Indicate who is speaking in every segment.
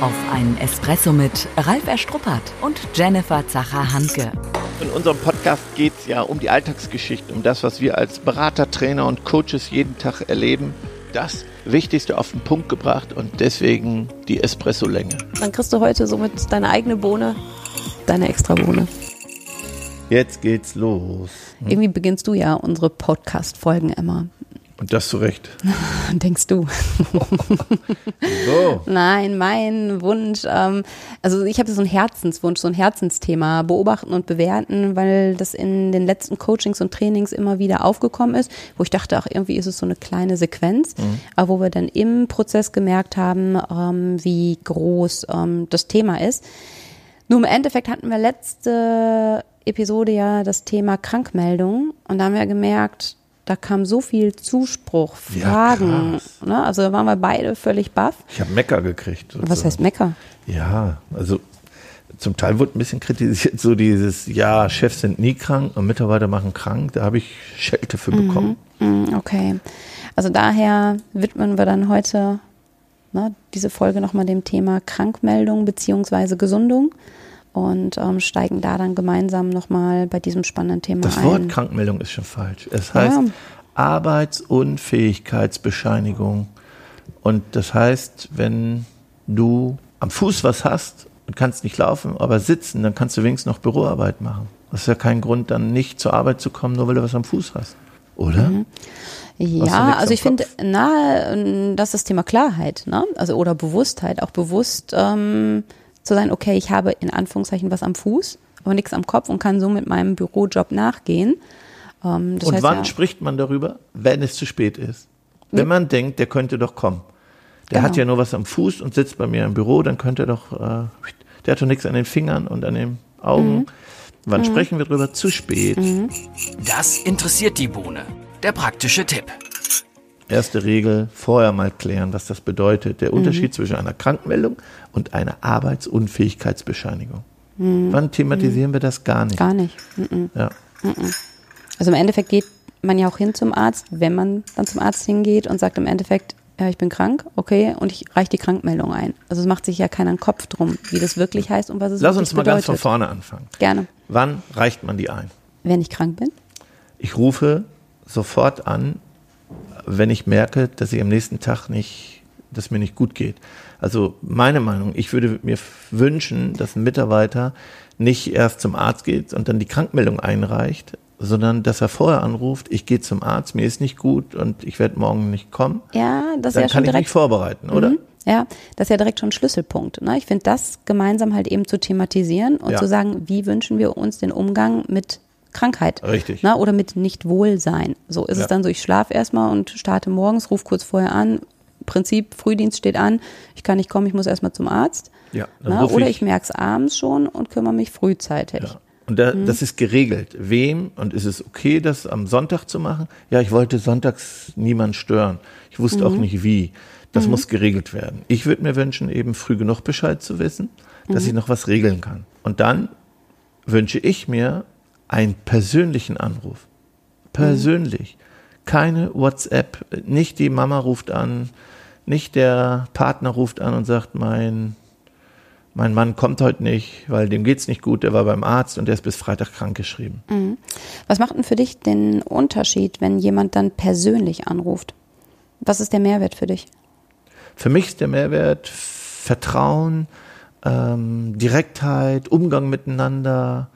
Speaker 1: auf einen Espresso mit Ralf Erstruppert und Jennifer Zacher-Hanke.
Speaker 2: In unserem Podcast geht es ja um die Alltagsgeschichte, um das, was wir als Berater, Trainer und Coaches jeden Tag erleben. Das Wichtigste auf den Punkt gebracht und deswegen die Espresso-Länge.
Speaker 3: Dann kriegst du heute somit deine eigene Bohne, deine extra Bohne.
Speaker 2: Jetzt geht's los.
Speaker 3: Hm? Irgendwie beginnst du ja unsere Podcast-Folgen immer
Speaker 2: und das zu Recht.
Speaker 3: Denkst du? so. Nein, mein Wunsch, ähm, also ich habe so einen Herzenswunsch, so ein Herzensthema, beobachten und bewerten, weil das in den letzten Coachings und Trainings immer wieder aufgekommen ist, wo ich dachte, ach, irgendwie ist es so eine kleine Sequenz, mhm. aber wo wir dann im Prozess gemerkt haben, ähm, wie groß ähm, das Thema ist. Nur im Endeffekt hatten wir letzte Episode ja das Thema Krankmeldung und da haben wir gemerkt, da kam so viel Zuspruch, Fragen. Ja, ne? Also da waren wir beide völlig baff.
Speaker 2: Ich habe Mecker gekriegt.
Speaker 3: Sozusagen. Was heißt Mecker?
Speaker 2: Ja, also zum Teil wurde ein bisschen kritisiert, so dieses, ja, Chefs sind nie krank und Mitarbeiter machen krank. Da habe ich Schelte für mhm, bekommen.
Speaker 3: Mhm, okay. Also daher widmen wir dann heute ne, diese Folge nochmal dem Thema Krankmeldung beziehungsweise Gesundung und ähm, steigen da dann gemeinsam nochmal bei diesem spannenden Thema
Speaker 2: das
Speaker 3: ein.
Speaker 2: Das Wort Krankmeldung ist schon falsch. Es heißt ja. Arbeitsunfähigkeitsbescheinigung. Und das heißt, wenn du am Fuß was hast und kannst nicht laufen, aber sitzen, dann kannst du wenigstens noch Büroarbeit machen. Das ist ja kein Grund, dann nicht zur Arbeit zu kommen, nur weil du was am Fuß hast. Oder? Mhm.
Speaker 3: Ja, also ich finde, na, das ist das Thema Klarheit, ne? Also oder Bewusstheit, auch bewusst ähm, zu sein, okay, ich habe in Anführungszeichen was am Fuß, aber nichts am Kopf und kann so mit meinem Bürojob nachgehen.
Speaker 2: Ähm, und heißt, wann ja, spricht man darüber? Wenn es zu spät ist. Wenn man denkt, der könnte doch kommen. Der genau. hat ja nur was am Fuß und sitzt bei mir im Büro, dann könnte er doch, äh, der hat doch nichts an den Fingern und an den Augen. Mhm. Wann mhm. sprechen wir darüber? Zu spät. Mhm.
Speaker 1: Das interessiert die Bohne. Der praktische Tipp.
Speaker 2: Erste Regel, vorher mal klären, was das bedeutet. Der Unterschied mhm. zwischen einer Krankmeldung und einer Arbeitsunfähigkeitsbescheinigung. Mhm. Wann thematisieren mhm. wir das gar nicht?
Speaker 3: Gar nicht. Mhm. Ja. Mhm. Also im Endeffekt geht man ja auch hin zum Arzt, wenn man dann zum Arzt hingeht und sagt im Endeffekt, ja, ich bin krank, okay, und ich reiche die Krankmeldung ein. Also es macht sich ja keiner einen Kopf drum, wie das wirklich heißt und was es
Speaker 2: Lass uns mal bedeutet. ganz von vorne anfangen.
Speaker 3: Gerne.
Speaker 2: Wann reicht man die ein?
Speaker 3: Wenn ich krank bin?
Speaker 2: Ich rufe sofort an, wenn ich merke, dass ich am nächsten Tag nicht, dass mir nicht gut geht. Also meine Meinung, ich würde mir wünschen, dass ein Mitarbeiter nicht erst zum Arzt geht und dann die Krankmeldung einreicht, sondern dass er vorher anruft, ich gehe zum Arzt, mir ist nicht gut und ich werde morgen nicht kommen.
Speaker 3: Ja, das
Speaker 2: dann
Speaker 3: ist
Speaker 2: ja kann
Speaker 3: ich
Speaker 2: mich vorbereiten, oder? Mhm.
Speaker 3: Ja, das ist ja direkt schon ein Schlüsselpunkt. Ne? Ich finde, das gemeinsam halt eben zu thematisieren und ja. zu sagen, wie wünschen wir uns den Umgang mit Krankheit.
Speaker 2: Richtig.
Speaker 3: Ne? Oder mit Nichtwohlsein. So ist ja. es dann so, ich schlafe erstmal und starte morgens, rufe kurz vorher an. Prinzip, Frühdienst steht an, ich kann nicht kommen, ich muss erstmal zum Arzt.
Speaker 2: Ja,
Speaker 3: ne? Oder ich, ich merke es abends schon und kümmere mich frühzeitig. Ja.
Speaker 2: Und da, mhm. das ist geregelt. Wem und ist es okay, das am Sonntag zu machen? Ja, ich wollte sonntags niemand stören. Ich wusste mhm. auch nicht wie. Das mhm. muss geregelt werden. Ich würde mir wünschen, eben früh genug Bescheid zu wissen, dass ich mhm. noch was regeln kann. Und dann wünsche ich mir einen persönlichen Anruf. Persönlich. Mhm. Keine WhatsApp. Nicht die Mama ruft an, nicht der Partner ruft an und sagt, mein, mein Mann kommt heute nicht, weil dem geht's nicht gut, der war beim Arzt und der ist bis Freitag krank geschrieben. Mhm.
Speaker 3: Was macht denn für dich den Unterschied, wenn jemand dann persönlich anruft? Was ist der Mehrwert für dich?
Speaker 2: Für mich ist der Mehrwert Vertrauen, ähm, Direktheit, Umgang miteinander,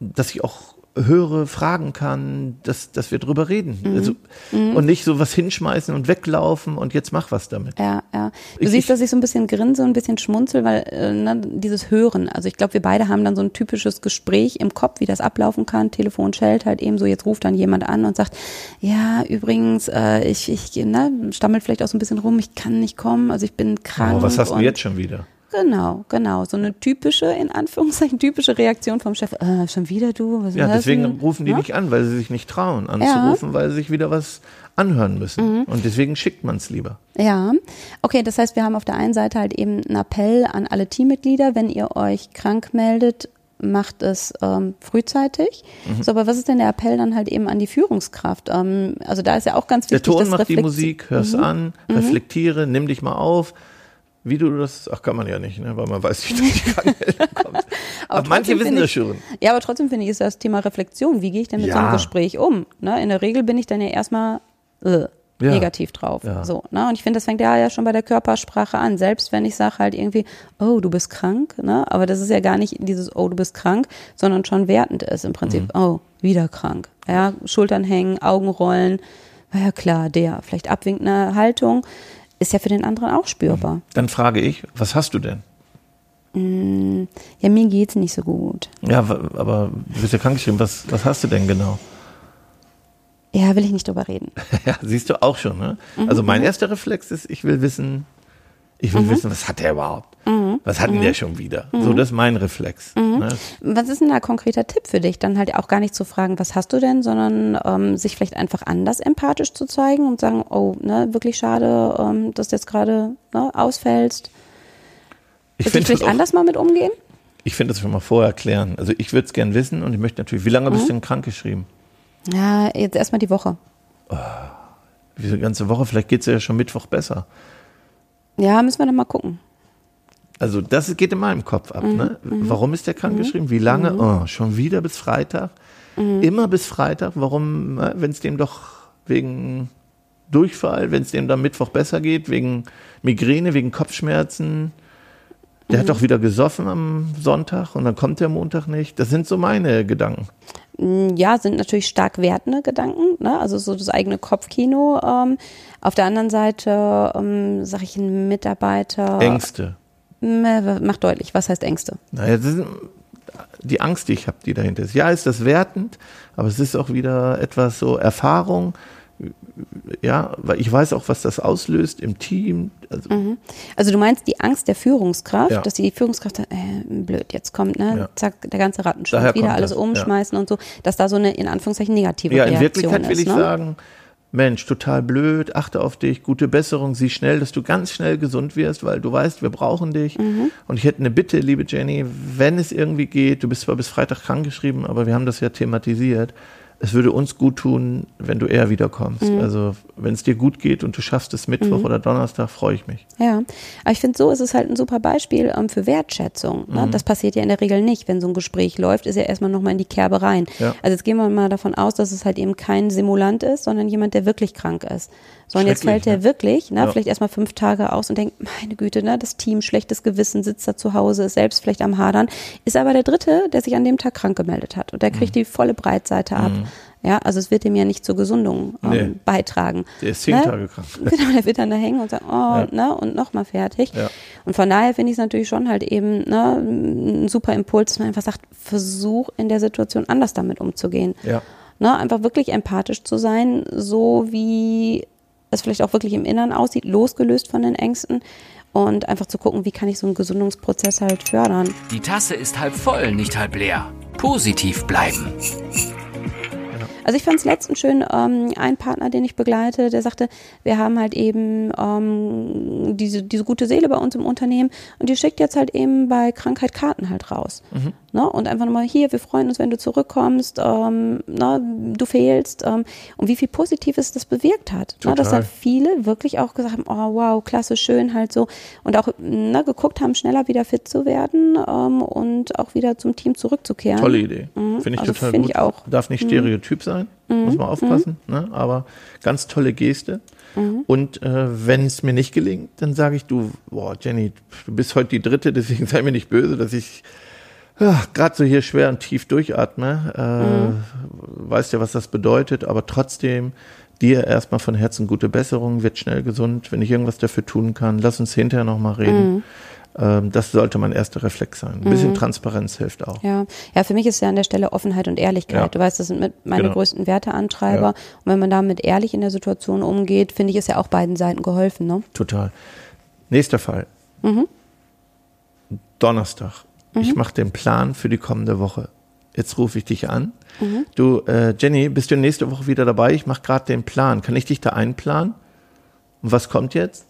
Speaker 2: dass ich auch höre, fragen kann, dass, dass wir drüber reden. Mhm. Also, mhm. Und nicht so was hinschmeißen und weglaufen und jetzt mach was damit.
Speaker 3: Ja, ja. Du ich, siehst, dass ich so ein bisschen grinse und ein bisschen schmunzel, weil äh, ne, dieses Hören, also ich glaube, wir beide haben dann so ein typisches Gespräch im Kopf, wie das ablaufen kann. Telefon schellt halt eben so, jetzt ruft dann jemand an und sagt, ja, übrigens, äh, ich, ich ne, stammelt vielleicht auch so ein bisschen rum, ich kann nicht kommen, also ich bin krank.
Speaker 2: Oh, was hast du jetzt schon wieder?
Speaker 3: Genau, genau. So eine typische, in Anführungszeichen, typische Reaktion vom Chef. Äh, schon wieder du?
Speaker 2: Was ja, deswegen denn? rufen die ja? nicht an, weil sie sich nicht trauen, anzurufen, ja. weil sie sich wieder was anhören müssen. Mhm. Und deswegen schickt man es lieber.
Speaker 3: Ja, okay, das heißt, wir haben auf der einen Seite halt eben einen Appell an alle Teammitglieder, wenn ihr euch krank meldet, macht es ähm, frühzeitig. Mhm. So, aber was ist denn der Appell dann halt eben an die Führungskraft? Ähm, also da ist ja auch ganz wichtig.
Speaker 2: Der Ton macht die Musik, hör's mhm. an, mhm. reflektiere, nimm dich mal auf Wie du das, ach kann man ja nicht, ne? weil man weiß nicht, dass die Krankmeldung kommt. aber, aber manche wissen das schon.
Speaker 3: Ja, aber trotzdem finde ich, ist das Thema Reflexion. Wie gehe ich denn mit ja. so einem Gespräch um? Ne? In der Regel bin ich dann ja erstmal äh, ja. negativ drauf. Ja. So, ne? Und ich finde, das fängt ja, ja schon bei der Körpersprache an. Selbst wenn ich sage halt irgendwie, oh, du bist krank, ne? Aber das ist ja gar nicht dieses, oh, du bist krank, sondern schon wertend ist im Prinzip, mhm. oh, wieder krank. Ja, Schultern hängen, Augen rollen. Ja klar, der. Vielleicht abwinkende Haltung ist ja für den anderen auch spürbar. Mhm.
Speaker 2: Dann frage ich, was hast du denn?
Speaker 3: Mm, ja, mir geht's nicht so gut.
Speaker 2: Ja, aber du bist ja krankgeschrieben. Was, was hast du denn genau?
Speaker 3: Ja, will ich nicht drüber reden.
Speaker 2: ja, siehst du auch schon, ne? Mhm, also mein mhm. erster Reflex ist, ich will wissen, ich will mhm. wissen, was hat der überhaupt? Mhm. Was hat denn der mhm. schon wieder? So, das ist mein Reflex. Ne?
Speaker 3: Was ist denn da ein konkreter Tipp für dich? Dann halt auch gar nicht zu fragen, was hast du denn, sondern ähm, sich vielleicht einfach anders empathisch zu zeigen und sagen, oh, ne, wirklich schade, ähm, dass du jetzt gerade ne, ausfällst. Ich finde vielleicht auch, anders mal mit umgehen?
Speaker 2: Ich finde das schon mal vorher klären. Also ich würde es gern wissen und ich möchte natürlich, wie lange bist du denn krank geschrieben?
Speaker 3: Ja, jetzt erstmal die Woche.
Speaker 2: Oh, diese ganze Woche, vielleicht geht es ja schon Mittwoch besser.
Speaker 3: Ja, müssen wir dann mal gucken.
Speaker 2: Also das geht in meinem Kopf ab. Mhm, ne? Mhm. Warum ist der krankgeschrieben? Mhm. Wie lange? Mhm. Oh, schon wieder bis Freitag? Immer bis Freitag? Warum, ne? wenn es dem doch wegen Durchfall, wenn es dem dann Mittwoch besser geht, wegen Migräne, wegen Kopfschmerzen? Der hat doch wieder gesoffen am Sonntag und dann kommt der Montag nicht. Das sind so meine Gedanken.
Speaker 3: Mm, ja, sind natürlich stark wertende Gedanken, ne? also so das eigene Kopfkino. Ähm, auf der anderen Seite ähm, sage ich ein Mitarbeiter.
Speaker 2: Ängste.
Speaker 3: Macht deutlich, was heißt Ängste?
Speaker 2: Naja, ist die Angst, die ich habe, die dahinter ist. Ja, ist das wertend, aber es ist auch wieder etwas so Erfahrung ja, weil ich weiß auch, was das auslöst im Team.
Speaker 3: Also, mhm. also du meinst die Angst der Führungskraft, ja. dass die Führungskraft, äh, blöd, jetzt kommt, ne, ja. zack, der ganze Rattenschwanz, wieder alles das, umschmeißen ja. und so, dass da so eine, in Anführungszeichen, negative ja, Reaktion ist. In Wirklichkeit
Speaker 2: will ich
Speaker 3: ne?
Speaker 2: sagen, Mensch, total blöd, achte auf dich, gute Besserung, sieh schnell, dass du ganz schnell gesund wirst, weil du weißt, wir brauchen dich. Mhm. Und ich hätte eine Bitte, liebe Jenny, wenn es irgendwie geht, du bist zwar bis Freitag krankgeschrieben, aber wir haben das ja thematisiert, es würde uns gut tun, wenn du eher wiederkommst. Mhm. Also wenn es dir gut geht und du schaffst es Mittwoch mhm. oder Donnerstag, freue ich mich.
Speaker 3: Ja, aber ich finde, so ist es halt ein super Beispiel ähm, für Wertschätzung. Ne? Mhm. Das passiert ja in der Regel nicht. Wenn so ein Gespräch läuft, ist ja erstmal nochmal in die Kerbe rein. Ja. Also jetzt gehen wir mal davon aus, dass es halt eben kein Simulant ist, sondern jemand, der wirklich krank ist. So, und jetzt fällt ne? er wirklich, ne, ja. vielleicht erstmal fünf Tage aus und denkt, meine Güte, ne, das Team, schlechtes Gewissen, sitzt da zu Hause, ist selbst vielleicht am Hadern, ist aber der Dritte, der sich an dem Tag krank gemeldet hat. Und der kriegt mhm. die volle Breitseite ab. Mhm. Ja, also es wird ihm ja nicht zur Gesundung ähm, nee. beitragen.
Speaker 2: Der ist zehn ne? Tage krank.
Speaker 3: Genau, der wird dann da hängen und sagen, oh, ja. ne, und nochmal fertig. Ja. Und von daher finde ich es natürlich schon halt eben ne, ein super Impuls, dass man einfach sagt, versuch in der Situation anders damit umzugehen. Ja. Ne, einfach wirklich empathisch zu sein, so wie es vielleicht auch wirklich im Inneren aussieht, losgelöst von den Ängsten und einfach zu gucken, wie kann ich so einen Gesundungsprozess halt fördern.
Speaker 4: Die Tasse ist halb voll, nicht halb leer. Positiv bleiben.
Speaker 3: Also ich fand es letztens schön, ähm, ein Partner, den ich begleite, der sagte, wir haben halt eben ähm, diese, diese gute Seele bei uns im Unternehmen und die schickt jetzt halt eben bei Krankheit Karten halt raus. Mhm. Ne? Und einfach nochmal hier, wir freuen uns, wenn du zurückkommst, ähm, ne? du fehlst ähm, und wie viel Positives das bewirkt hat. Ne? Dass halt viele wirklich auch gesagt haben, oh wow, klasse, schön halt so und auch ne, geguckt haben, schneller wieder fit zu werden ähm, und auch wieder zum Team zurückzukehren.
Speaker 2: Tolle Idee. Mhm. Finde ich also total find gut. Ich auch. Darf nicht mhm. Stereotyp sein sein, mhm. muss man aufpassen. Mhm. Ne? Aber ganz tolle Geste. Mhm. Und äh, wenn es mir nicht gelingt, dann sage ich, du, boah, Jenny, du bist heute die Dritte, deswegen sei mir nicht böse, dass ich ja, gerade so hier schwer und tief durchatme. Äh, mhm. Weißt ja, was das bedeutet, aber trotzdem dir erstmal von Herzen gute Besserung, wird schnell gesund. Wenn ich irgendwas dafür tun kann, lass uns hinterher nochmal reden. Mhm. Ähm, das sollte mein erster Reflex sein. Ein bisschen mhm. Transparenz hilft auch.
Speaker 3: Ja. ja, für mich ist ja an der Stelle Offenheit und Ehrlichkeit. Ja. Du weißt, das sind mit meine genau. größten Werteantreiber. Ja. Und wenn man damit ehrlich in der Situation umgeht, finde ich, ist ja auch beiden Seiten geholfen. Ne?
Speaker 2: Total. Nächster Fall. Mhm. Donnerstag. Mhm. Ich mache den Plan für die kommende Woche. Jetzt rufe ich dich an. Mhm. Du, äh, Jenny, bist du nächste Woche wieder dabei? Ich mache gerade den Plan. Kann ich dich da einplanen? Und was kommt jetzt?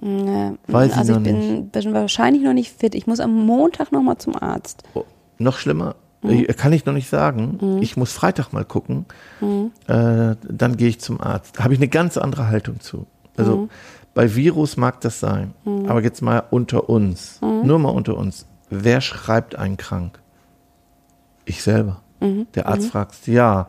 Speaker 3: Nee, Weiß also ich, ich bin, bin, wahrscheinlich noch nicht fit. Ich muss am Montag noch mal zum Arzt.
Speaker 2: Oh, noch schlimmer? Mhm. Kann ich noch nicht sagen. Mhm. Ich muss Freitag mal gucken. Mhm. Äh, dann gehe ich zum Arzt. Da habe ich eine ganz andere Haltung zu. Also mhm. Bei Virus mag das sein, aber jetzt mal unter uns, nur mal unter uns. Wer schreibt einen krank? Ich selber. Der Arzt fragt, ja,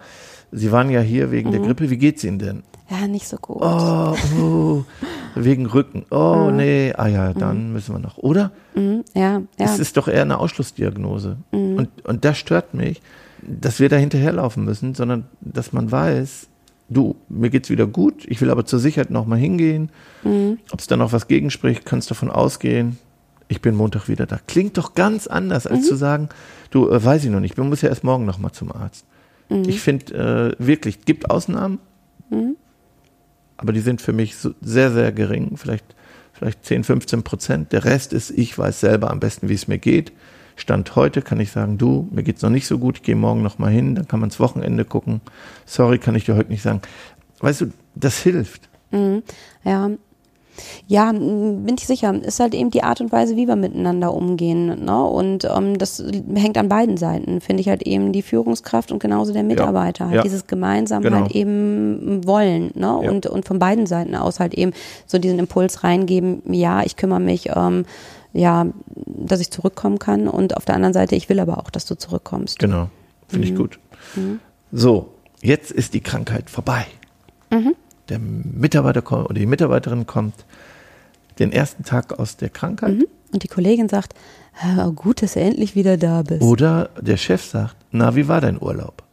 Speaker 2: Sie waren ja hier wegen der Grippe, wie geht's Ihnen denn?
Speaker 3: Ja, nicht so gut.
Speaker 2: Oh, oh wegen Rücken. Oh, nee, ah ja, dann müssen wir noch. Oder?
Speaker 3: Mhm, ja, ja.
Speaker 2: Es ist doch eher eine Ausschlussdiagnose. Und, und das stört mich, dass wir da hinterherlaufen müssen, sondern dass man weiß, du, mir geht's wieder gut, ich will aber zur Sicherheit nochmal hingehen. Ob es da noch was gegenspricht, kannst davon ausgehen, ich bin Montag wieder da. Klingt doch ganz anders, als zu sagen, du, äh, weiß ich noch nicht, man muss ja erst morgen nochmal zum Arzt. Ich finde äh, wirklich, gibt Ausnahmen, aber die sind für mich so sehr, sehr gering, vielleicht, vielleicht 10, 15 Prozent. Der Rest ist, ich weiß selber am besten, wie es mir geht. Stand heute kann ich sagen, du, mir geht's noch nicht so gut, ich gehe morgen noch mal hin, dann kann man ins Wochenende gucken. Sorry, kann ich dir heute nicht sagen. Weißt du, das hilft.
Speaker 3: Mhm. Ja. Ja, bin ich sicher. Ist halt eben die Art und Weise, wie wir miteinander umgehen. Ne? Und ähm, das hängt an beiden Seiten, finde ich halt eben die Führungskraft und genauso der Mitarbeiter. Halt
Speaker 2: Ja.
Speaker 3: dieses gemeinsam
Speaker 2: Genau.
Speaker 3: halt eben wollen. Ne?
Speaker 2: Ja.
Speaker 3: Und, und von beiden Seiten aus halt eben so diesen Impuls reingeben, ja, ich kümmere mich, ähm, ja, dass ich zurückkommen kann. Und auf der anderen Seite, ich will aber auch, dass du zurückkommst.
Speaker 2: Genau, finde ich gut. So, jetzt ist die Krankheit vorbei. Der Mitarbeiter kommt, oder die Mitarbeiterin kommt den ersten Tag aus der Krankheit
Speaker 3: Und die Kollegin sagt, "Ah, gut, dass du endlich wieder da bist.
Speaker 2: oder der Chef sagt, na, wie war dein Urlaub?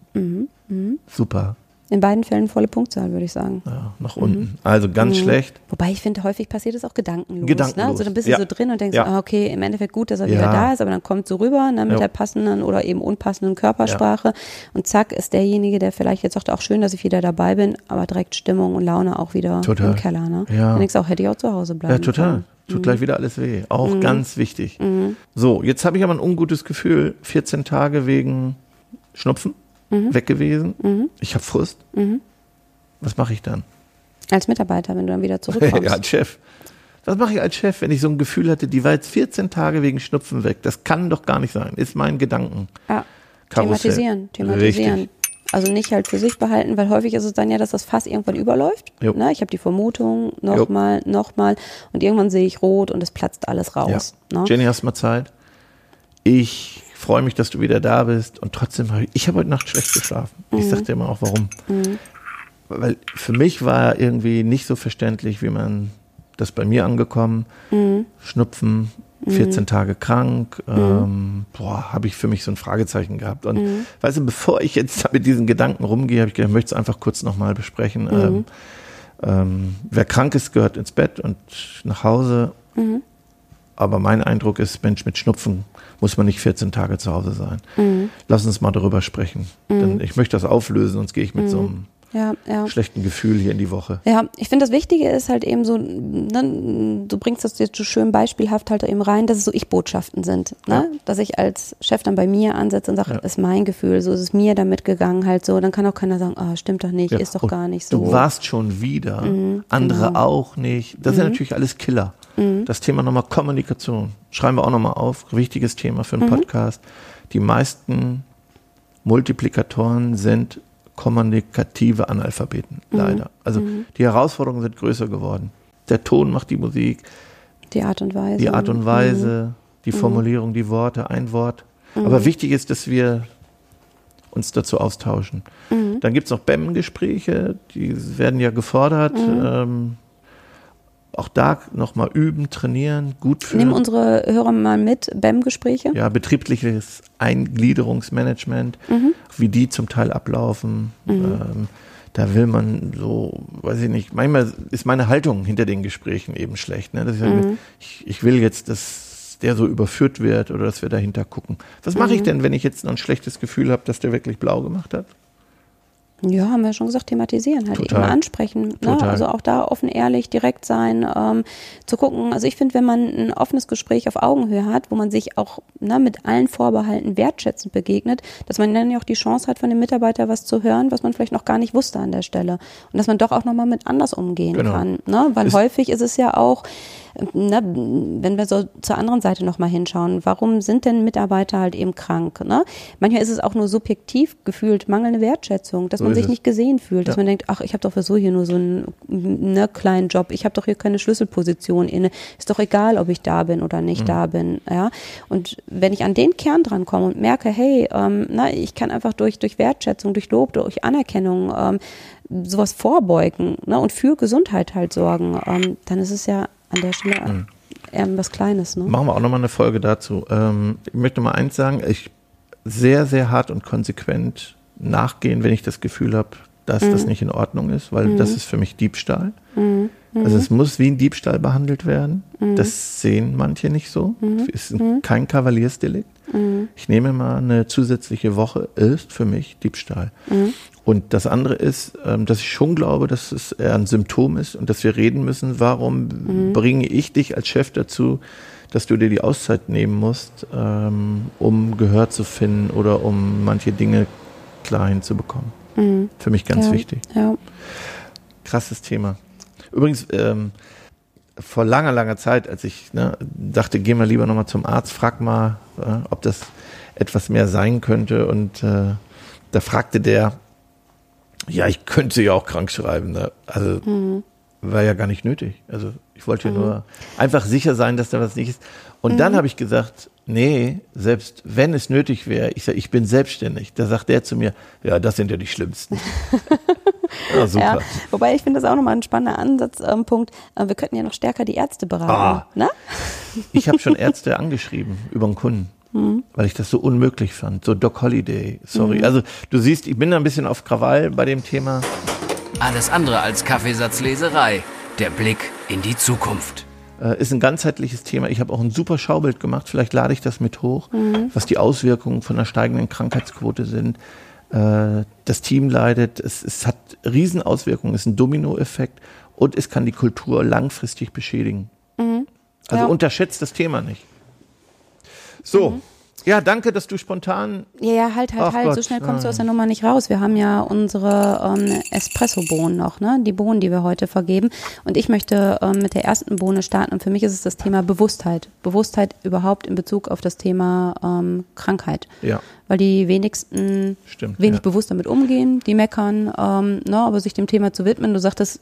Speaker 2: Super,
Speaker 3: In beiden Fällen volle Punktzahl, würde ich sagen.
Speaker 2: ja, nach unten. Also ganz schlecht.
Speaker 3: Wobei ich finde, häufig passiert es auch gedankenlos.
Speaker 2: Gedankenlos,
Speaker 3: Ne? Also dann bist du
Speaker 2: ja.
Speaker 3: so drin und denkst,
Speaker 2: Ja.
Speaker 3: ah, okay, im Endeffekt gut, dass er wieder da ist, aber dann kommt so rüber ne, mit der passenden oder eben unpassenden Körpersprache und zack ist derjenige, der vielleicht jetzt sagt, auch schön, dass ich wieder dabei bin, aber direkt Stimmung und Laune auch wieder
Speaker 2: Total.
Speaker 3: im Keller. Ne?
Speaker 2: Ja.
Speaker 3: Dann denkst du auch, hätte ich auch zu Hause bleiben
Speaker 2: Ja, total.
Speaker 3: können.
Speaker 2: Tut gleich wieder alles weh. Auch ganz wichtig. So, jetzt habe ich aber ein ungutes Gefühl. 14 Tage wegen Schnupfen weg gewesen. Ich habe Frust. Was mache ich dann?
Speaker 3: Als Mitarbeiter, wenn du dann wieder zurückkommst.
Speaker 2: ja, als Chef. Was mache ich als Chef, wenn ich so ein Gefühl hatte, die war jetzt 14 Tage wegen Schnupfen weg? Das kann doch gar nicht sein. Ist mein Gedanken.
Speaker 3: Ja.
Speaker 2: Karussell.
Speaker 3: Thematisieren, thematisieren.
Speaker 2: Richtig.
Speaker 3: Also nicht halt für sich behalten, weil häufig ist es dann ja, dass das Fass irgendwann überläuft.
Speaker 2: Jo.
Speaker 3: Ne? Ich habe die Vermutung, nochmal, nochmal und irgendwann sehe ich rot und es platzt alles raus.
Speaker 2: Ja.
Speaker 3: Ne?
Speaker 2: Jenny, hast du mal Zeit? Ich freue mich, dass du wieder da bist. Und trotzdem habe ich, ich habe heute Nacht schlecht geschlafen.
Speaker 3: Mhm.
Speaker 2: Ich sag dir mal auch warum. Weil für mich war irgendwie nicht so verständlich, wie man das bei mir angekommen.
Speaker 3: Mhm.
Speaker 2: Schnupfen, 14 Tage krank, ähm, boah, habe ich für mich so ein Fragezeichen gehabt. Und
Speaker 3: Mhm.
Speaker 2: weißt du, bevor ich jetzt mit diesen Gedanken rumgehe, habe ich gedacht, ich möchte es einfach kurz nochmal besprechen.
Speaker 3: Mhm.
Speaker 2: Ähm, ähm, wer krank ist, gehört ins Bett und nach Hause.
Speaker 3: Mhm.
Speaker 2: Aber mein Eindruck ist, Mensch, mit Schnupfen muss man nicht 14 Tage zu Hause sein.
Speaker 3: Mhm.
Speaker 2: Lass uns mal darüber sprechen. Denn ich möchte das auflösen, sonst gehe ich mit so einem
Speaker 3: Ja, ja.
Speaker 2: schlechten Gefühl hier in die Woche.
Speaker 3: Ja, ich finde das Wichtige ist halt eben so, ne, du bringst das jetzt so schön beispielhaft halt eben rein, dass es so Ich-Botschaften sind. Ne? Dass ich als Chef dann bei mir ansetze und sage,
Speaker 2: Ja.
Speaker 3: ist mein Gefühl, so ist es mir damit gegangen halt so. Dann kann auch keiner sagen, ah, stimmt doch nicht,
Speaker 2: Ja,
Speaker 3: ist doch
Speaker 2: und
Speaker 3: gar nicht so.
Speaker 2: Du warst schon wieder, andere
Speaker 3: genau.
Speaker 2: auch nicht. Das sind
Speaker 3: Mhm.
Speaker 2: natürlich alles Killer. Das Thema nochmal Kommunikation. Schreiben wir auch nochmal auf. Wichtiges Thema für
Speaker 3: Mhm.
Speaker 2: einen Podcast. Die meisten Multiplikatoren sind kommunikative Analphabeten,
Speaker 3: Mhm.
Speaker 2: leider. Also die Herausforderungen sind größer geworden. Der Ton macht die Musik,
Speaker 3: Die Art und Weise.
Speaker 2: die Art und Weise, die
Speaker 3: Mhm.
Speaker 2: Formulierung, die Worte, ein Wort. Aber wichtig ist, dass wir uns dazu austauschen.
Speaker 3: Mhm.
Speaker 2: Dann gibt es noch BEM-Gespräche, die werden ja gefordert.
Speaker 3: Mhm.
Speaker 2: Ähm, auch da nochmal üben, trainieren, gut fühlen.
Speaker 3: Nimm unsere Hörer mal mit, BEM-Gespräche.
Speaker 2: ja, betriebliches Eingliederungsmanagement,
Speaker 3: Mhm.
Speaker 2: wie die zum Teil ablaufen. Ähm, da will man so, weiß ich nicht, manchmal ist meine Haltung hinter den Gesprächen eben schlecht. Ne? Dass ich, sage,
Speaker 3: Mhm.
Speaker 2: ich, ich will jetzt, dass der so überführt wird oder dass wir dahinter gucken. Was mache
Speaker 3: Mhm.
Speaker 2: ich denn, wenn ich jetzt noch ein schlechtes Gefühl habe, dass der wirklich blau gemacht hat?
Speaker 3: Ja, haben wir schon gesagt, thematisieren, halt
Speaker 2: Total.
Speaker 3: eben ansprechen. Ne? Also auch da offen, ehrlich, direkt sein, ähm, zu gucken. Also ich finde, wenn man ein offenes Gespräch auf Augenhöhe hat, wo man sich auch ne, mit allen Vorbehalten wertschätzend begegnet, dass man dann ja auch die Chance hat, von dem Mitarbeiter was zu hören, was man vielleicht noch gar nicht wusste an der Stelle. Und dass man doch auch nochmal mit anders umgehen
Speaker 2: Genau.
Speaker 3: kann. Ne? Weil
Speaker 2: Ist-
Speaker 3: häufig ist es ja auch, ne, wenn wir so zur anderen Seite nochmal hinschauen, warum sind denn Mitarbeiter halt eben krank? Ne? Manchmal ist es auch nur subjektiv gefühlt mangelnde Wertschätzung, dass
Speaker 2: So
Speaker 3: man sich
Speaker 2: es.
Speaker 3: nicht gesehen fühlt, dass
Speaker 2: Ja.
Speaker 3: man denkt, ach, ich habe doch für so hier nur so einen ne, kleinen Job, ich habe doch hier keine Schlüsselposition inne, ist doch egal, ob ich da bin oder nicht
Speaker 2: Mhm.
Speaker 3: da bin. Ja? Und wenn ich an den Kern dran komme und merke, hey, ähm, na, ich kann einfach durch, durch Wertschätzung, durch Lob, durch Anerkennung ähm, sowas vorbeugen ne, und für Gesundheit halt sorgen, ähm, dann ist es ja an der Stelle
Speaker 2: Mhm.
Speaker 3: eher was Kleines. Ne?
Speaker 2: Machen wir auch nochmal eine Folge dazu. Ähm, ich möchte mal eins sagen, ich sehr, sehr hart und konsequent nachgehen, wenn ich das Gefühl habe, dass
Speaker 3: Mhm.
Speaker 2: das nicht in Ordnung ist, weil das ist für mich Diebstahl.
Speaker 3: Mhm.
Speaker 2: Also es muss wie ein Diebstahl behandelt werden. Das sehen manche nicht so.
Speaker 3: Mhm.
Speaker 2: Es ist ein- kein Kavaliersdelikt. Ich nehme mal eine zusätzliche Woche, ist für mich Diebstahl.
Speaker 3: Mhm.
Speaker 2: Und das andere ist, ähm, dass ich schon glaube, dass es eher ein Symptom ist und dass wir reden müssen, warum
Speaker 3: Mhm.
Speaker 2: bringe ich dich als Chef dazu, dass du dir die Auszeit nehmen musst, ähm, um Gehör zu finden oder um manche Dinge klar hinzubekommen. Für mich ganz
Speaker 3: Mhm. ja.
Speaker 2: wichtig.
Speaker 3: Ja.
Speaker 2: Krasses Thema. Übrigens, ähm, vor langer, langer Zeit, als ich ne, dachte, geh mal lieber nochmal zum Arzt, frag mal, äh, ob das etwas mehr sein könnte. Und äh, da fragte der, ja, ich könnte ja auch krank schreiben. Ne? Also war ja gar nicht nötig. Also ich wollte ja nur einfach sicher sein, dass da was nicht ist. Und dann habe ich gesagt, nee, selbst wenn es nötig wäre, ich sage, ich bin selbstständig. Da sagt der zu mir, ja, das sind ja die Schlimmsten. ja, super.
Speaker 3: Ja, wobei ich finde das auch nochmal ein spannender Ansatzpunkt. Äh, wir könnten ja noch stärker die Ärzte beraten.
Speaker 2: Ah.
Speaker 3: Ne?
Speaker 2: Ich habe schon Ärzte angeschrieben über einen Kunden, weil ich das so unmöglich fand. So Doc Holiday, sorry. Also du siehst, ich bin da ein bisschen auf Krawall bei dem Thema.
Speaker 4: Alles andere als Kaffeesatzleserei. Der Blick in die Zukunft.
Speaker 2: Äh, ist ein ganzheitliches Thema. Ich habe auch ein super Schaubild gemacht. Vielleicht lade ich das mit hoch, was die Auswirkungen von einer steigenden Krankheitsquote sind. Äh, das Team leidet. Es, es hat Riesenauswirkungen. Es ist ein Dominoeffekt und es kann die Kultur langfristig beschädigen. Also
Speaker 3: Ja.
Speaker 2: unterschätzt das Thema nicht. So. Ja, danke, dass du spontan
Speaker 3: Ja, ja, halt, halt,
Speaker 2: Ach
Speaker 3: halt. So
Speaker 2: Gott,
Speaker 3: schnell kommst du aus der Nummer nicht raus. Wir haben ja unsere ähm, Espresso-Bohnen noch, ne? Die Bohnen, die wir heute vergeben. Und ich möchte ähm, mit der ersten Bohne starten. Und für mich ist es das Thema Bewusstheit. Bewusstheit überhaupt in Bezug auf das Thema ähm, Krankheit.
Speaker 2: Ja.
Speaker 3: Weil die wenigsten
Speaker 2: Stimmt,
Speaker 3: wenig
Speaker 2: ja.
Speaker 3: bewusst damit umgehen, die meckern, ähm, ne? aber sich dem Thema zu widmen. Du sagtest,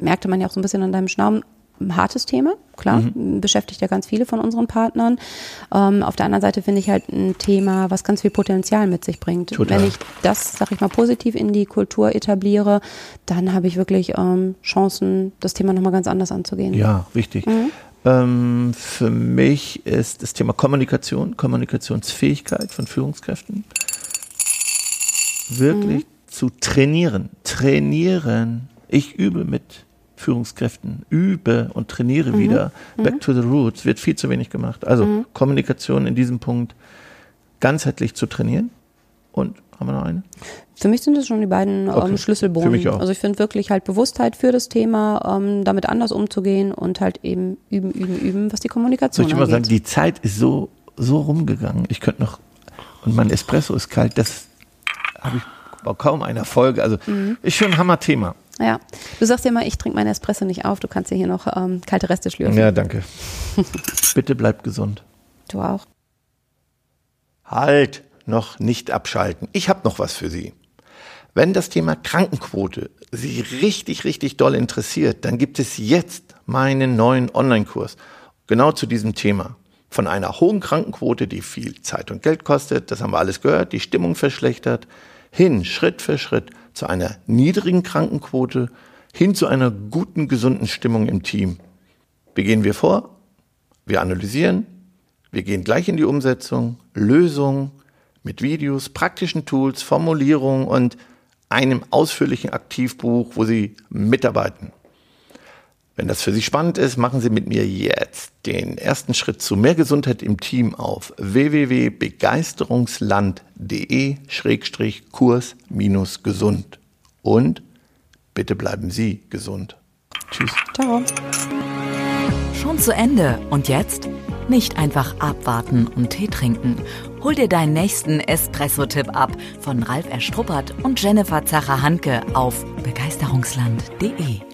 Speaker 3: merkte man ja auch so ein bisschen an deinem Schnauben, ein hartes Thema, klar,
Speaker 2: Mhm.
Speaker 3: beschäftigt ja ganz viele von unseren Partnern. Ähm, auf der anderen Seite finde ich halt ein Thema, was ganz viel Potenzial mit sich bringt.
Speaker 2: Total.
Speaker 3: Wenn ich das, sag ich mal, positiv in die Kultur etabliere, dann habe ich wirklich ähm, Chancen, das Thema nochmal ganz anders anzugehen.
Speaker 2: Ja, wichtig. Ähm, für mich ist das Thema Kommunikation, Kommunikationsfähigkeit von Führungskräften wirklich zu trainieren. Trainieren. Ich übe mit Führungskräften, übe und trainiere wieder. Back to the roots wird viel zu wenig gemacht. Also Kommunikation in diesem Punkt ganzheitlich zu trainieren. Und haben wir noch eine?
Speaker 3: Für mich sind das schon die beiden
Speaker 2: Okay.
Speaker 3: ähm, Schlüsselbohnen.
Speaker 2: Für mich auch.
Speaker 3: Also ich finde wirklich halt Bewusstheit für das Thema, ähm, damit anders umzugehen und halt eben üben, üben, üben, was die
Speaker 2: Soll
Speaker 3: Kommunikation
Speaker 2: ich immer sagen,
Speaker 3: angeht.
Speaker 2: die Zeit ist so, so rumgegangen. Ich könnte noch, und mein Espresso ist kalt, das habe ich kaum einer Folge. Also ist schon ein Hammer-Thema.
Speaker 3: Ja, du sagst ja immer, ich trinke meinen Espresso nicht auf, du kannst ja hier noch ähm, kalte Reste schlürfen.
Speaker 2: Ja, danke. Bitte bleib gesund.
Speaker 3: Du auch.
Speaker 2: Halt, noch nicht abschalten. Ich habe noch was für Sie. Wenn das Thema Krankenquote Sie richtig, richtig doll interessiert, dann gibt es jetzt meinen neuen Online-Kurs genau zu diesem Thema. Von einer hohen Krankenquote, die viel Zeit und Geld kostet, das haben wir alles gehört, die Stimmung verschlechtert, hin Schritt für Schritt zu einer niedrigen Krankenquote, hin zu einer guten, gesunden Stimmung im Team. Wie gehen wir vor? Wir analysieren, wir gehen gleich in die Umsetzung, Lösungen mit Videos, praktischen Tools, Formulierungen und einem ausführlichen Aktivbuch, wo Sie mitarbeiten. Wenn das für Sie spannend ist, machen Sie mit mir jetzt den ersten Schritt zu mehr Gesundheit im Team auf www.begeisterungsland.de-kurs-gesund. Und bitte bleiben Sie gesund. Tschüss.
Speaker 3: Ciao.
Speaker 1: Schon zu Ende. Und jetzt? Nicht einfach abwarten und Tee trinken. Hol dir deinen nächsten Espresso-Tipp ab von Ralf Erstruppert und Jennifer Zacher-Hanke auf begeisterungsland.de.